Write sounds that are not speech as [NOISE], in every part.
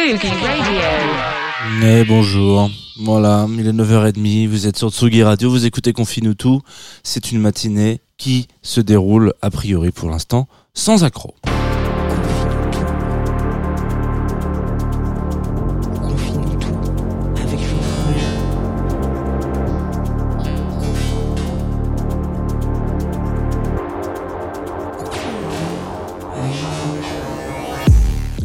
Sugi Radio. Et bonjour. Voilà, il est 9h30, vous êtes sur Tsugi Radio, vous écoutez Confine tout. C'est une matinée qui se déroule, a priori pour l'instant, sans accroc.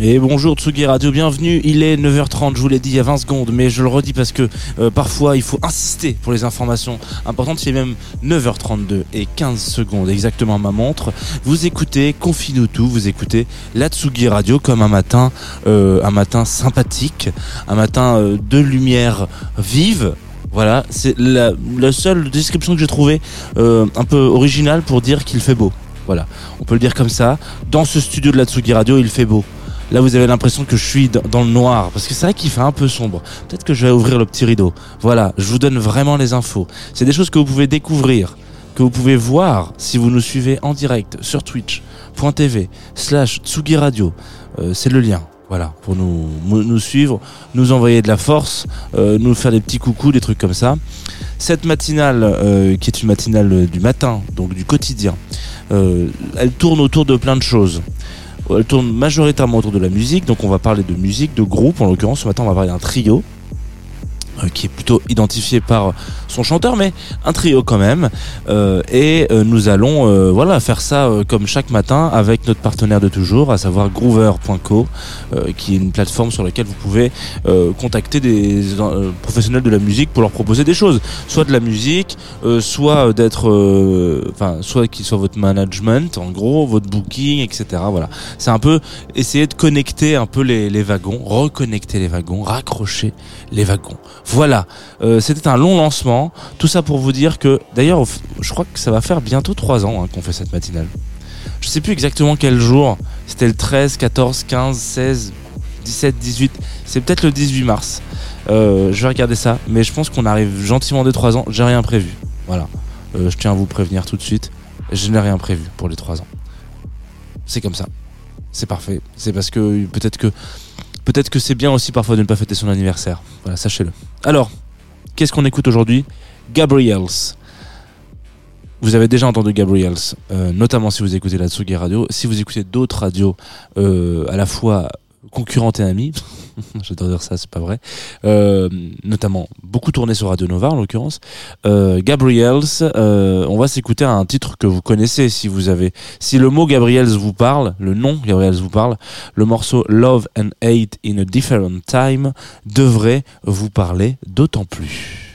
Et bonjour Tsugi Radio, bienvenue. Il est 9h30, je vous l'ai dit il y a 20 secondes, mais je le redis parce que euh, parfois il faut insister pour les informations importantes. C'est même 9h32 et 15 secondes exactement à ma montre. Vous écoutez Confine tout, vous écoutez la Tsugi Radio comme un matin, euh, un matin sympathique, un matin euh, de lumière vive. Voilà, c'est la, la seule description que j'ai trouvée un peu originale pour dire qu'il fait beau. Voilà, on peut le dire comme ça. Dans ce studio de la Tsugi Radio, il fait beau. Là, vous avez l'impression que je suis dans le noir, parce que c'est vrai qu'il fait un peu sombre. Peut-être que je vais ouvrir le petit rideau. Voilà, je vous donne vraiment les infos. C'est des choses que vous pouvez découvrir, que vous pouvez voir si vous nous suivez en direct sur twitch.tv slash Tsugi Radio. Euh, c'est le lien. Voilà, pour nous, nous suivre, nous envoyer de la force, euh, nous faire des petits coucous, des trucs comme ça. Cette matinale, euh, qui est une matinale du matin, donc du quotidien, euh, elle tourne autour de plein de choses. Elle tourne majoritairement autour de la musique, donc on va parler de musique, de groupe. En l'occurrence, ce matin, on va parler d'un trio qui est plutôt identifié par son chanteur, mais un trio quand même. Euh, et euh, nous allons, euh, voilà, faire ça euh, comme chaque matin avec notre partenaire de toujours, à savoir Groover.co, euh, qui est une plateforme sur laquelle vous pouvez euh, contacter des euh, professionnels de la musique pour leur proposer des choses, soit de la musique, euh, soit d'être, euh, enfin, soit qu'ils soient votre management, en gros, votre booking, etc. Voilà, c'est un peu essayer de connecter un peu les, les wagons, reconnecter les wagons, raccrocher les wagons. Voilà, Euh, c'était un long lancement. Tout ça pour vous dire que, d'ailleurs, je crois que ça va faire bientôt trois ans hein, qu'on fait cette matinale. Je sais plus exactement quel jour. C'était le 13, 14, 15, 16, 17, 18. C'est peut-être le 18 mars. Euh, je vais regarder ça, mais je pense qu'on arrive gentiment des trois ans. J'ai rien prévu. Voilà. Euh, je tiens à vous prévenir tout de suite. Je n'ai rien prévu pour les trois ans. C'est comme ça. C'est parfait. C'est parce que peut-être que peut-être que c'est bien aussi parfois de ne pas fêter son anniversaire. Voilà, sachez-le. Alors, qu'est-ce qu'on écoute aujourd'hui? Gabriels. Vous avez déjà entendu Gabriels, euh, notamment si vous écoutez la Tsugi Radio. Si vous écoutez d'autres radios euh, à la fois concurrentes et amies, [LAUGHS] j'adore dire ça, c'est pas vrai, euh, notamment beaucoup tourné sur Radio Nova en l'occurrence. Euh, Gabriels, euh, on va s'écouter un titre que vous connaissez si vous avez, si le mot Gabriels vous parle, le nom Gabriels vous parle, le morceau Love and Hate in a Different Time devrait vous parler d'autant plus.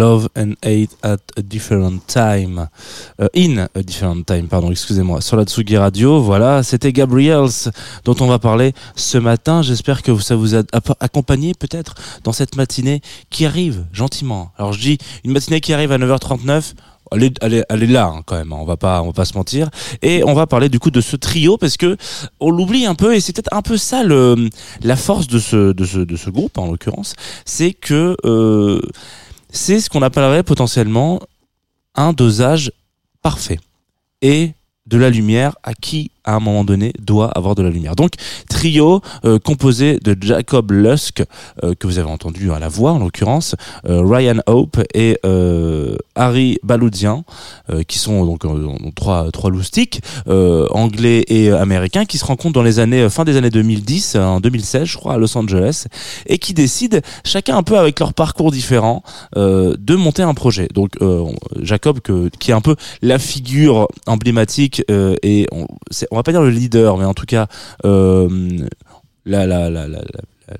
Love and Hate at a Different Time. Euh, in a Different Time, pardon, excusez-moi. Sur la Tsugi Radio, voilà, c'était Gabriels dont on va parler ce matin. J'espère que ça vous a accompagné peut-être dans cette matinée qui arrive gentiment. Alors je dis une matinée qui arrive à 9h39. Elle est, elle est- elle est là hein, quand même, hein, on va pas on va pas se mentir et on va parler du coup de ce trio parce que on l'oublie un peu et c'est peut-être un peu ça le, la force de ce, de ce de ce groupe en l'occurrence c'est que euh, c'est ce qu'on appellerait potentiellement un dosage parfait. Et de la lumière à qui à un moment donné doit avoir de la lumière. Donc trio euh, composé de Jacob Lusk euh, que vous avez entendu à la voix en l'occurrence, euh, Ryan Hope et euh, Harry Baloudian euh, qui sont donc euh, trois trois loustiques anglais et américains qui se rencontrent dans les années fin des années 2010 euh, en 2016 je crois à Los Angeles et qui décident chacun un peu avec leur parcours différent de monter un projet. Donc Jacob que, qui est un peu la figure emblématique et c'est- on va pas dire le leader mais en tout cas euh, la, la, la, la,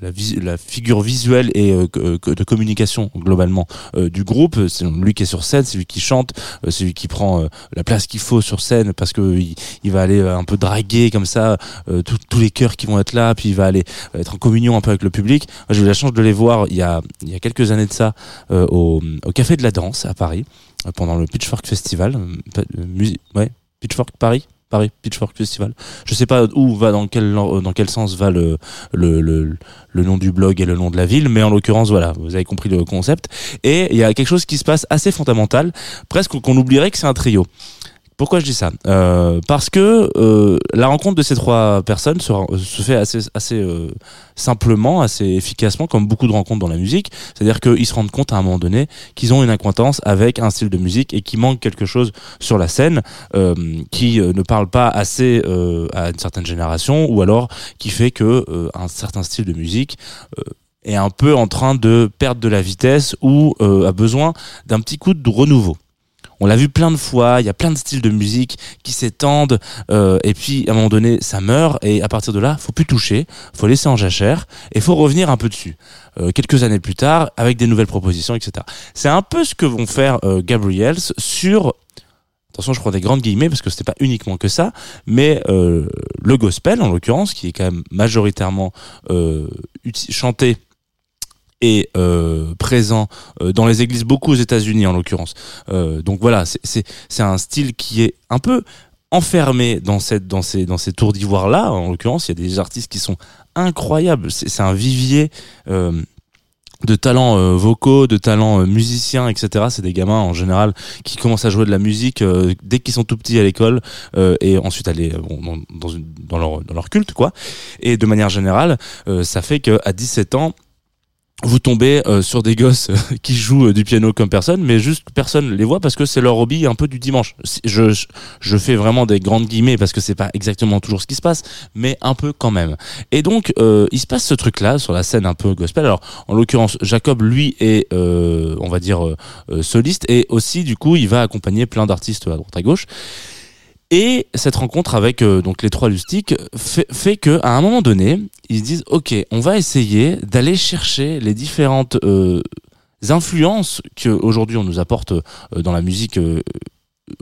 la vis- la figure visuelle et euh, que de communication globalement euh, du groupe c'est lui qui est sur scène c'est lui qui chante euh, c'est lui qui prend euh, la place qu'il faut sur scène parce que il, il va aller euh, un peu draguer comme ça euh, tous- les chœurs qui vont être là puis il va aller euh, être en communion un peu avec le public. J'ai eu la chance de les voir il y a il y a quelques années de ça euh, au, au café de la danse à Paris euh, pendant le Pitchfork Festival euh, euh, ouais Pitchfork Paris Paris Pitchfork Festival. Je sais pas où va dans quel dans quel sens va le le, le le nom du blog et le nom de la ville mais en l'occurrence voilà vous avez compris le concept. Et il y a quelque chose qui se passe assez fondamental presque qu'on oublierait que c'est un trio pourquoi je dis ça Euh, Parce que euh, la rencontre de ces trois personnes se, se fait assez, euh, simplement, assez efficacement, comme beaucoup de rencontres dans la musique. C'est-à-dire qu'ils se rendent compte à un moment donné qu'ils ont une acquaintance avec un style de musique et qu'il manque quelque chose sur la scène euh, qui euh, ne parle pas assez euh, à une certaine génération ou alors qui fait que euh, un certain style de musique euh, est un peu en train de perdre de la vitesse ou euh, a besoin d'un petit coup de renouveau. On l'a vu plein de fois, il y a plein de styles de musique qui s'étendent, euh, et puis à un moment donné, ça meurt, et à partir de là, faut plus toucher, faut laisser en jachère, et faut revenir un peu dessus. Euh, quelques années plus tard, avec des nouvelles propositions, etc. C'est un peu ce que vont faire euh, Gabriels sur Attention, je prends des grandes guillemets parce que c'était pas uniquement que ça, mais le gospel en l'occurrence, qui est quand même majoritairement chanté et euh, présent euh, dans les églises beaucoup aux États-Unis en l'occurrence. Euh, donc voilà, c'est- un style qui est un peu enfermé dans cette dans ces dans ces tours d'ivoire là. En l'occurrence, il y a des artistes qui sont incroyables. C'est un vivier. Euh, de talents euh, vocaux, de talents euh, musiciens, etc. C'est des gamins en général qui commencent à jouer de la musique euh, dès qu'ils sont tout petits à l'école euh, et ensuite aller euh, bon, dans, dans, une- dans leur, dans leur culte, quoi. Et de manière générale, ça fait que à 17 ans, vous tombez euh, sur des gosses euh, [LAUGHS] qui jouent euh, du piano comme personne, mais juste personne les voit parce que c'est leur hobby un peu du dimanche. Je, je, fais vraiment des grandes guillemets parce que c'est pas exactement toujours ce qui se passe, mais un peu quand même. Et donc, euh, il se passe ce truc-là sur la scène un peu gospel. Alors, en l'occurrence, Jacob, lui, est, euh, on va dire, soliste et aussi, du coup, il va accompagner plein d'artistes à droite à gauche. Et cette rencontre avec euh, donc les trois lustiques fait, fait que à un moment donné, ils se disent ok, on va essayer d'aller chercher les différentes euh, influences que aujourd'hui on nous apporte euh, dans la musique.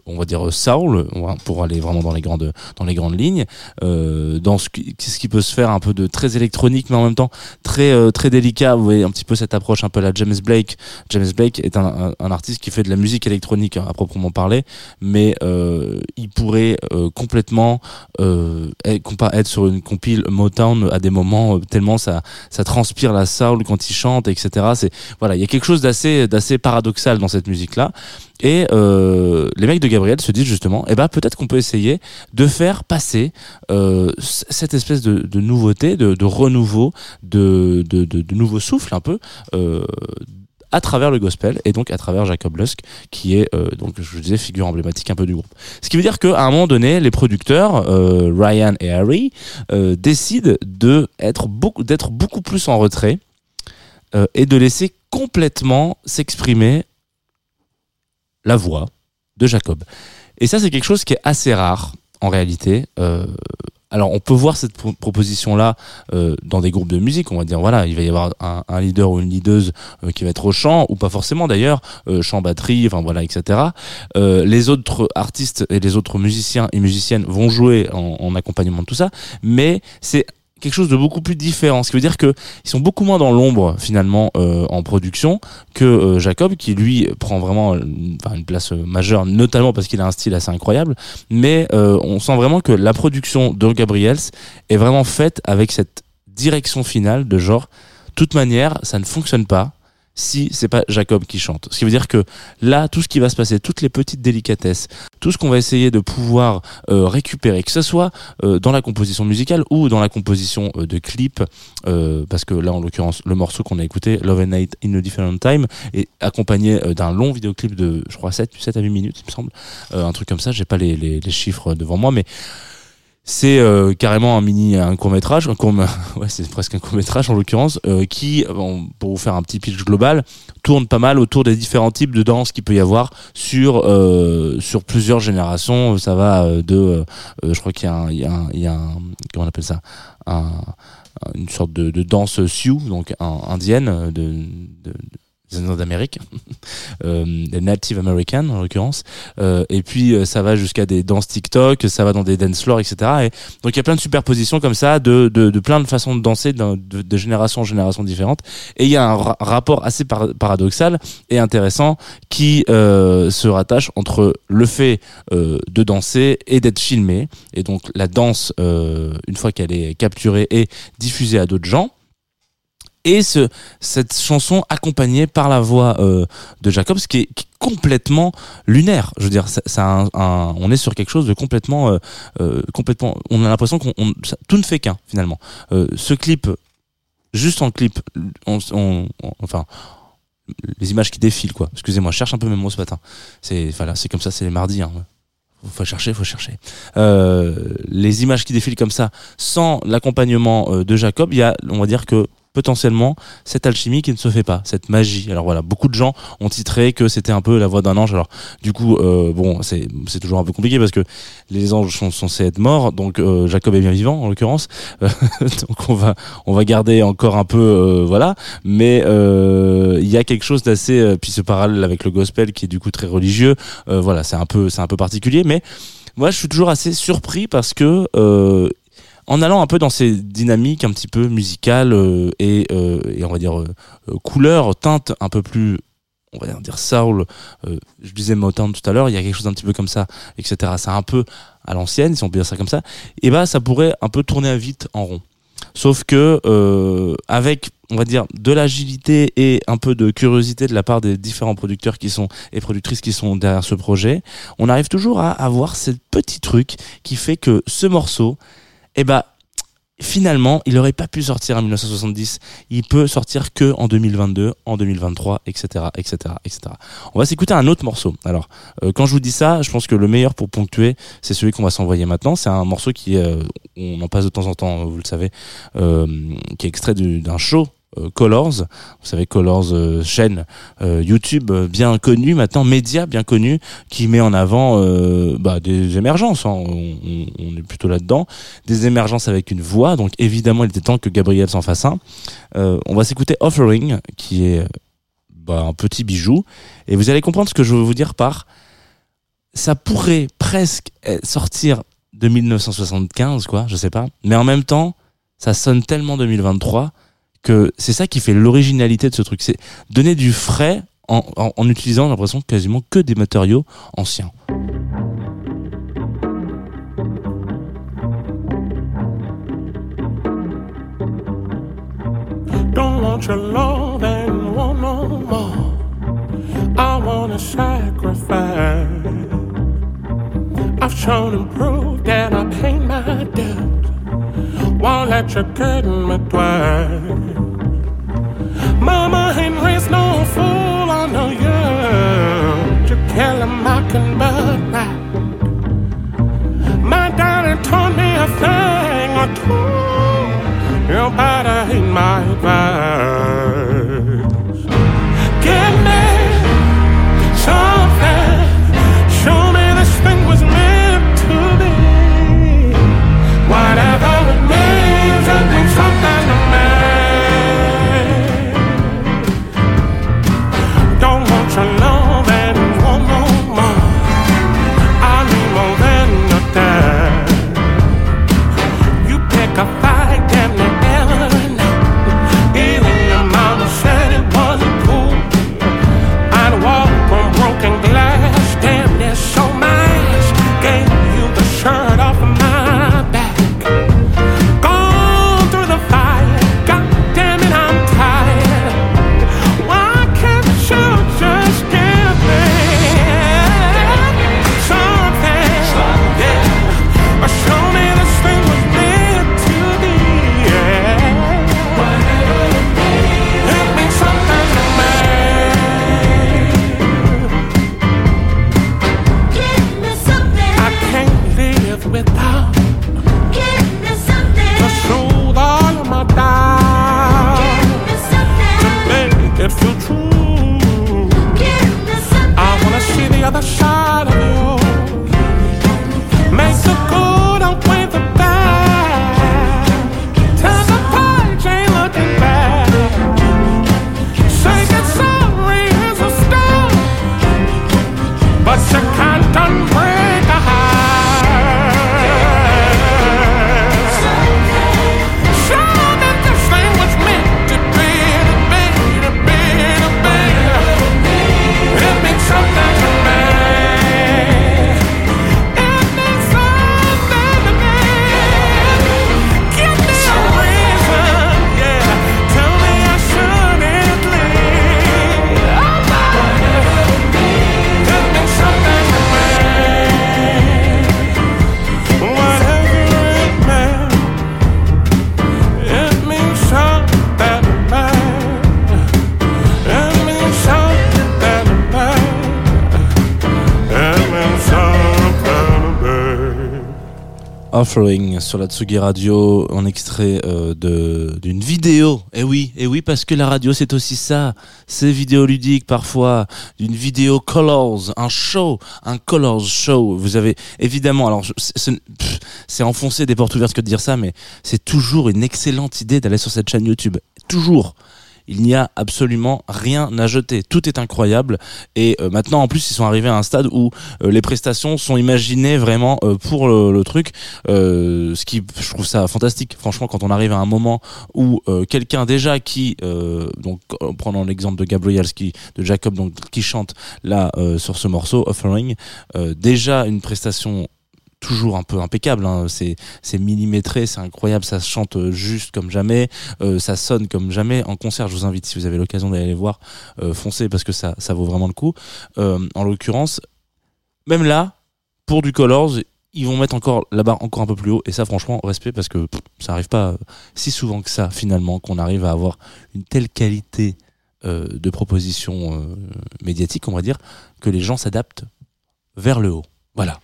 On va dire va- pour aller vraiment dans les grandes dans les grandes lignes euh, dans ce qui, ce qui peut se faire un peu de très électronique mais en même temps très euh, très délicat. Vous voyez un petit peu cette approche un peu la James Blake. James Blake est un, un, un artiste qui fait de la musique électronique hein, à proprement parler mais euh, il pourrait euh, complètement euh, être, sur une compile Motown à des moments euh, tellement ça ça transpire la soul quand il chante etc c'est voilà il y a quelque chose d'assez d'assez paradoxal dans cette musique là et euh, les mecs de Gabriel se disent justement, eh ben peut-être qu'on peut essayer de faire passer euh, cette espèce de, de nouveauté, de, de renouveau, de, de, nouveau souffle un peu. Euh, à travers le gospel et donc à travers Jacob Lusk qui est euh, donc je vous disais figure emblématique un peu du groupe. Ce qui veut dire qu'à un moment donné les producteurs euh, Ryan et Harry euh, décident de être beaucoup d'être beaucoup plus en retrait euh, et de laisser complètement s'exprimer la voix de Jacob. Et ça, c'est quelque chose qui est assez rare en réalité. Euh, alors on peut voir cette pro- proposition-là euh, dans des groupes de musique. On va dire voilà, il va y avoir un, leader ou une leaduse euh, qui va être au chant ou pas forcément d'ailleurs, chant batterie, enfin voilà, etc. Les autres artistes et les autres musiciens et musiciennes vont jouer en, en accompagnement de tout ça, mais c'est quelque chose de beaucoup plus différent. Ce qui veut dire que ils sont beaucoup moins dans l'ombre finalement euh, en production que euh, Jacob, qui lui prend vraiment euh, enfin, une place euh, majeure, notamment parce qu'il a un style assez incroyable. Mais euh, on sent vraiment que la production de Gabriels est vraiment faite avec cette direction finale de genre, toute manière, ça ne fonctionne pas si c'est pas Jacob qui chante. Ce qui veut dire que là, tout ce qui va se passer, toutes les petites délicatesses, tout ce qu'on va essayer de pouvoir euh, récupérer, que ce soit euh, dans la composition musicale ou dans la composition euh, de clips, euh, parce que là, en l'occurrence, le morceau qu'on a écouté, Love and Night in a Different Time, est accompagné euh, d'un long vidéoclip de, je crois, 7, 7 à 8 minutes, il me semble. Euh, un truc comme ça, j'ai pas les, les, les chiffres devant moi, mais c'est euh, carrément un mini un court métrage un court, [LAUGHS] ouais c'est presque un court métrage en l'occurrence euh, qui bon, pour vous faire un petit pitch global tourne pas mal autour des différents types de danse qu'il peut y avoir sur euh, sur plusieurs générations. Ça va euh, de euh, euh, je crois qu'il y a un, il y a un, il y a un comment on appelle ça un, une sorte de, de danse sioux donc indienne euh, de, de des Indiens d'Amérique, [LAUGHS] euh, Native American en l'occurrence, euh, et puis euh, ça va jusqu'à des danses TikTok, ça va dans des dance floors, etc. Et donc il y a plein de superpositions comme ça, de, de, de plein de façons de danser, de, de, génération en génération différentes. Et il y a un ra- rapport assez par- paradoxal et intéressant qui euh, se rattache entre le fait euh, de danser et d'être filmé. Et donc la danse, euh, une fois qu'elle est capturée, est diffusée à d'autres gens. Et ce, cette chanson accompagnée par la voix euh, de Jacob, ce qui est, qui est complètement lunaire. Je veux dire, ça, ça un- on est sur quelque chose de complètement, euh, euh, complètement. On a l'impression qu'on on- ça- tout ne fait qu'un finalement. Euh, ce clip, juste en clip, on- on- enfin les images qui défilent quoi. Excusez-moi, je cherche un peu mes mots ce matin. C'est voilà, c'est comme ça, c'est les mardis. Hein. Faut chercher, faut chercher. Euh, les images qui défilent comme ça, sans l'accompagnement euh, de Jacob, il y a, on va dire que potentiellement cette alchimie qui ne se fait pas, cette magie. Alors voilà, beaucoup de gens ont titré que c'était un peu la voix d'un ange. Alors du coup, euh, bon, c'est toujours un peu compliqué parce que les anges sont censés être morts, donc euh, Jacob est bien vivant en l'occurrence. [LAUGHS] Donc on va on va garder encore un peu, euh, voilà. Mais il y a quelque chose d'assez, puis ce parallèle avec le gospel qui est du coup très religieux. voilà, c'est un peu c'est un peu particulier, mais moi je suis toujours assez surpris parce que en allant un peu dans ces dynamiques un petit peu musicales euh, et, euh, et on va dire euh, euh, couleurs, teintes un peu plus on va dire soul, euh, je disais Motown tout à l'heure, il y a quelque chose un petit peu comme ça, etc. C'est un peu à l'ancienne, si on peut dire ça comme ça, et bah ça pourrait un peu tourner à vite en rond. Sauf que euh, avec on va dire de l'agilité et un peu de curiosité de la part des différents producteurs qui sont et productrices qui sont derrière ce projet, on arrive toujours à avoir ce petit truc qui fait que ce morceau, eh ben finalement, il aurait pas pu sortir en 1970. Il peut sortir que en 2022, en 2023, etc., etc., etc. On va s'écouter un autre morceau. Alors, euh, quand je vous dis ça, je pense que le meilleur pour ponctuer, c'est celui qu'on va s'envoyer maintenant. C'est un morceau qui, euh, on en passe de temps en temps, vous le savez, euh, qui est extrait du- d'un show. Euh, Colors, vous savez Colors euh, chaîne euh, YouTube bien connue maintenant, média bien connu qui met en avant bah, des émergences. hein. On, est plutôt là-dedans des émergences avec une voix. Donc évidemment, il était temps que Gabriel s'en fasse un. On va s'écouter Offering, qui est bah, un petit bijou. Et vous allez comprendre ce que je veux vous dire par... Ça pourrait presque sortir de 1975, quoi, je sais pas. Mais en même temps, ça sonne tellement 2023 que c'est ça qui fait l'originalité de ce truc. C'est donner du frais en, en, en utilisant, l'impression, quasiment que des matériaux anciens. Don't want your love and want no more. I wanna sacrifice. I've shown and proved that I pay my debt. Won't let you get me twice. Mama ain't raised no fool, I know you. You kill can but right. My daddy taught me a thing or two. You better my advice. Sur la Tsugi Radio en extrait euh, d'une vidéo. Et oui, et oui parce que la radio c'est aussi ça, c'est vidéoludique parfois, d'une vidéo colors, un show, un colors show. Vous avez évidemment alors c'est enfoncer des portes ouvertes que de dire ça mais c'est toujours une excellente idée d'aller sur cette chaîne YouTube. Toujours. Il n'y a absolument rien à jeter. Tout est incroyable. Et euh, maintenant, en plus, ils sont arrivés à un stade où euh, les prestations sont imaginées vraiment euh, pour le, truc. Ce qui, je trouve ça fantastique. Franchement, quand on arrive à un moment où quelqu'un déjà qui, donc en prenant l'exemple de Gabriel, qui, de Jacob, donc qui chante là sur ce morceau Offering, déjà une prestation toujours un peu impeccable hein. c'est c'est millimétré c'est incroyable ça chante juste comme jamais euh, ça sonne comme jamais en concert. Je vous invite si vous avez l'occasion d'aller les voir euh, foncez parce que ça ça vaut vraiment le coup. Euh, en l'occurrence même là pour du Colors ils vont mettre encore la barre encore un peu plus haut. Et ça franchement respect parce que pff, ça arrive pas euh, si souvent que ça finalement qu'on arrive à avoir une telle qualité euh, de proposition euh, médiatique on va dire que les gens s'adaptent vers le haut. Voilà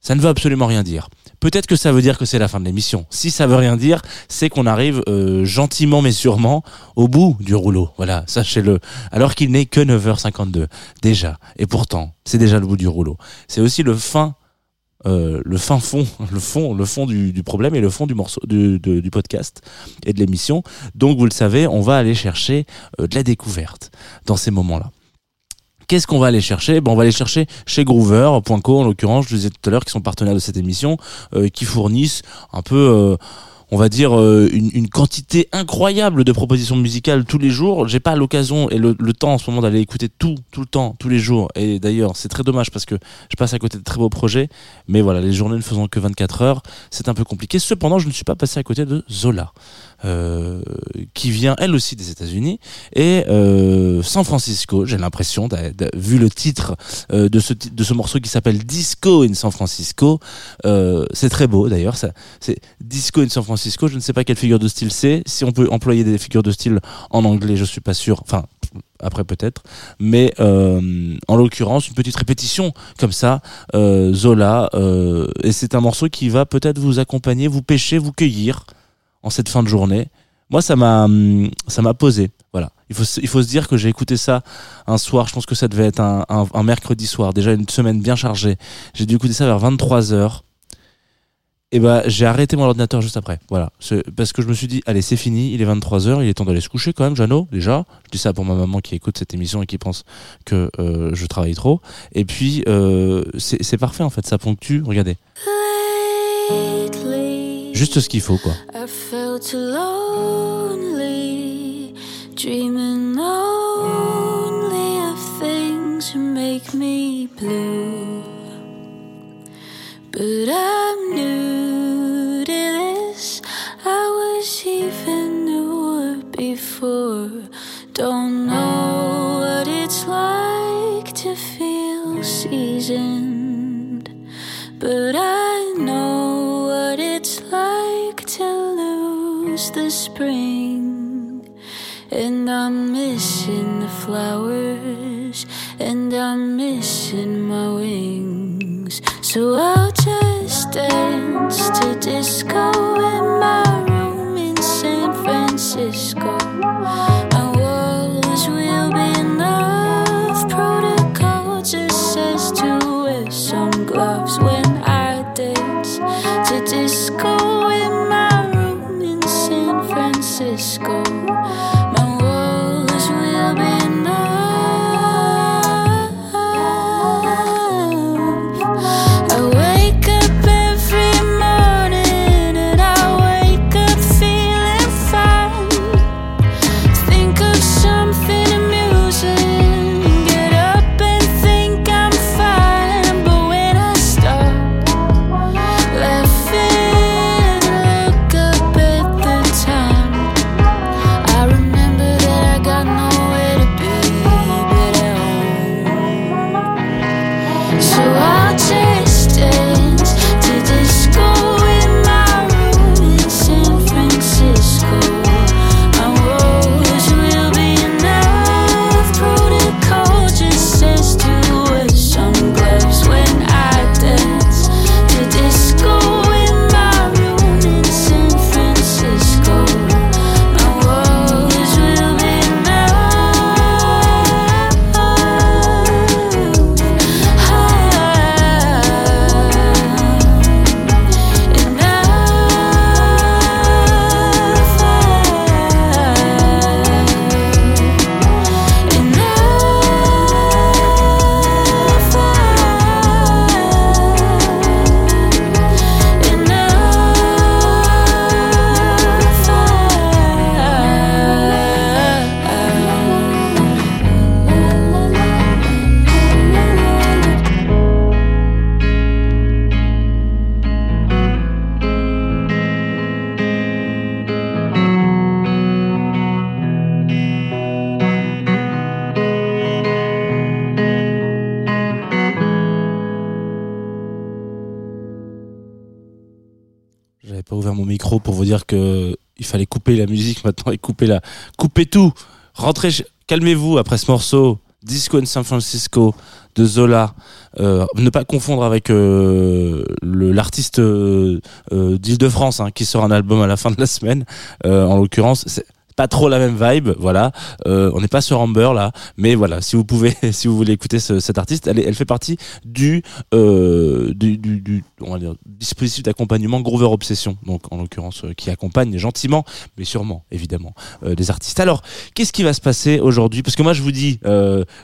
ça ne veut absolument rien dire. Peut-être que ça veut dire que c'est la fin de l'émission. Si ça veut rien dire, c'est qu'on arrive euh, gentiment mais sûrement au bout du rouleau. Voilà, sachez-le. Alors qu'il n'est que 9h52 déjà. Et pourtant, c'est déjà le bout du rouleau. C'est aussi le fin euh, le fin fond, [LAUGHS] le fond, le fond du, problème et le fond du morceau du podcast et de l'émission. Donc vous le savez, on va aller chercher euh, de la découverte dans ces moments-là. Qu'est-ce qu'on va aller chercher? Ben, On va aller chercher chez Groover.co en l'occurrence, je le disais tout à l'heure, qui sont partenaires de cette émission, euh, qui fournissent un peu, euh, on va dire, euh, une, une quantité incroyable de propositions musicales tous les jours. J'ai pas l'occasion et le, le temps en ce moment d'aller écouter tout, tout le temps, tous les jours. Et d'ailleurs, c'est très dommage parce que je passe à côté de très beaux projets. Mais voilà, les journées ne faisant que 24 heures, c'est un peu compliqué. Cependant, je ne suis pas passé à côté de Zola. Euh, qui vient elle aussi des États-Unis et euh, San Francisco. J'ai l'impression, vu le titre euh, de ce morceau qui s'appelle Disco in San Francisco, c'est très beau d'ailleurs. C'est Disco in San Francisco. Je ne sais pas quelle figure de style c'est. Si on peut employer des figures de style en anglais, je suis pas sûr. Enfin. Après peut-être, mais en l'occurrence une petite répétition comme ça, Zola, et c'est un morceau qui va peut-être vous accompagner, vous pêcher, vous cueillir en cette fin de journée. Moi, ça m'a, hum, ça m'a posé. Voilà. Il faut, il faut se dire que j'ai écouté ça un soir. Je pense que ça devait être un, un, mercredi soir. Déjà une semaine bien chargée. J'ai dû écouter ça vers 23 heures. Et ben, j'ai arrêté mon ordinateur juste après. Voilà. Parce que je me suis dit, allez, c'est fini. Il est 23 heures. Il est temps d'aller se coucher quand même, Jeannot. Déjà. Je dis ça pour ma maman qui écoute cette émission et qui pense que euh, je travaille trop. Et puis, euh, c'est c'est parfait en fait. Ça ponctue. Regardez. Juste ce qu'il faut, quoi. I felt lonely, dreaming only of things make me blue. Flowers, and I'm missing my wings. So I'll just dance to disco in my room in San Francisco. My walls will be says to wear some gloves when I dance to disco in my room in San Francisco. Pas ouvert mon micro pour vous dire que il fallait couper la musique maintenant et couper la, couper tout. Rentrez, calmez-vous après ce morceau. Disco in San Francisco de Zola. Euh, ne pas confondre avec euh, l'artiste euh, d'Île-de-France hein, qui sort un album à la fin de la semaine. En l'occurrence, pas trop la même vibe, voilà. Euh, on n'est pas sur Amber là, mais voilà, si vous pouvez, [LAUGHS] si vous voulez écouter ce- cette artiste, elle, elle fait partie du, euh, du, on va dire, dispositif d'accompagnement Groover Obsession, donc en l'occurrence euh, qui accompagne gentiment, mais sûrement, évidemment, des artistes. Alors, qu'est-ce qui va se passer aujourd'hui? Parce que moi, je vous dis,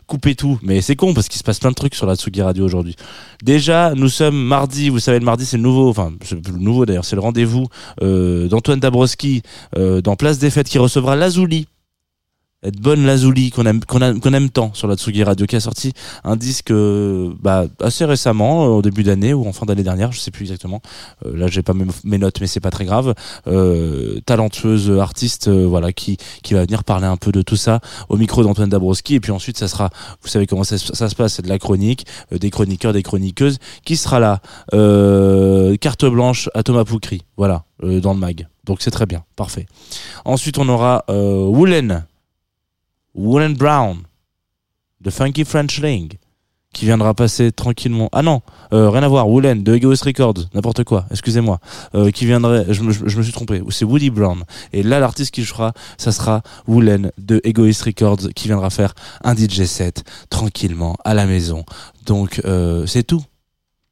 coupez tout, mais c'est con parce qu'il se passe plein de trucs sur la Tsugi Radio aujourd'hui. Déjà, nous sommes mardi, vous savez, le mardi c'est le nouveau, enfin, le nouveau d'ailleurs, c'est le rendez-vous d'Antoine Dabrowski dans Place des Fêtes qui recevra Lazuli. Cette bonne Lazuli qu'on aime, qu'on aime tant sur la Tsugi Radio, qui a sorti un disque euh, bah, assez récemment, euh, au début d'année ou en fin d'année dernière, je sais plus exactement. Euh, là, j'ai pas mes, mes notes, mais c'est pas très grave. Euh, talentueuse artiste, voilà, qui va venir parler un peu de tout ça au micro d'Antoine Dabrowski. Et puis ensuite, ça sera, vous savez comment ça, se- passe, c'est de la chronique, des chroniqueurs, des chroniqueuses. Qui sera là Carte blanche à Thomas Poukri, voilà, dans le mag. Donc c'est très bien, parfait. Ensuite, on aura euh, Woolen, Woolen Brown, de Funky French Ling, qui viendra passer tranquillement. Ah non, euh, rien à voir. Woolen de Egoist Records, n'importe quoi. Excusez-moi, euh, qui viendrait. Je me, je, me suis trompé. C'est Woody Brown. Et là, l'artiste qui jouera, ça sera Woolen de Egoist Records, qui viendra faire un DJ set tranquillement à la maison. Donc c'est tout.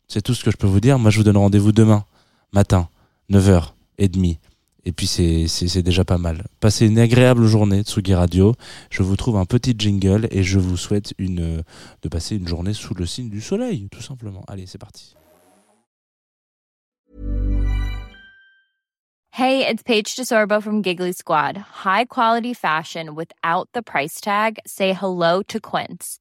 C'est tout ce que je peux vous dire. Moi, je vous donne rendez-vous demain matin, 9h30. Et puis c'est déjà pas mal. Passez une agréable journée Tsugi Radio. Je vous trouve un petit jingle et je vous souhaite une euh, de passer une journée sous le signe du soleil, tout simplement. Allez, c'est parti. Hey, it's Paige DeSorbo from Giggly Squad. High quality fashion without the price tag? Say hello to Quince.